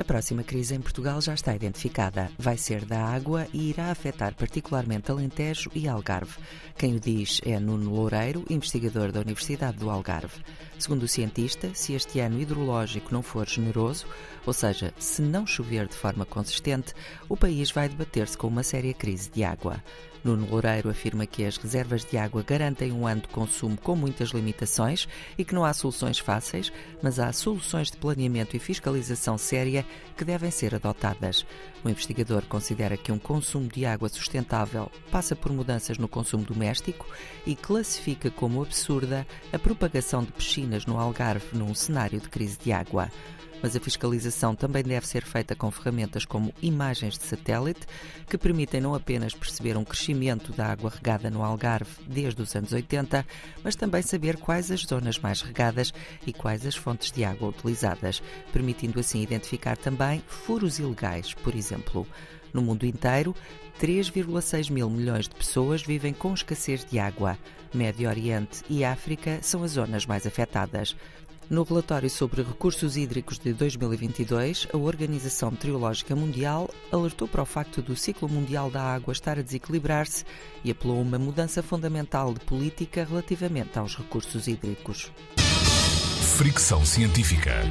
A próxima crise em Portugal já está identificada. Vai ser da água e irá afetar particularmente Alentejo e Algarve. Quem o diz é Nuno Loureiro, investigador da Universidade do Algarve. Segundo o cientista, se este ano hidrológico não for generoso, ou seja, se não chover de forma consistente, o país vai debater-se com uma séria crise de água. Nuno Loureiro afirma que as reservas de água garantem um ano de consumo com muitas limitações e que não há soluções fáceis, mas há soluções de planeamento e fiscalização séria que devem ser adotadas. O investigador considera que um consumo de água sustentável passa por mudanças no consumo doméstico e classifica como absurda a propagação de piscinas no Algarve num cenário de crise de água mas a fiscalização também deve ser feita com ferramentas como imagens de satélite, que permitem não apenas perceber um crescimento da água regada no Algarve desde os anos 80, mas também saber quais as zonas mais regadas e quais as fontes de água utilizadas, permitindo assim identificar também furos ilegais, por exemplo. No mundo inteiro, 3,6 mil milhões de pessoas vivem com escassez de água. Médio Oriente e África são as zonas mais afetadas. No relatório sobre recursos hídricos de 2022, a Organização Meteorológica Mundial alertou para o facto do ciclo mundial da água estar a desequilibrar-se e apelou a uma mudança fundamental de política relativamente aos recursos hídricos. Fricção científica.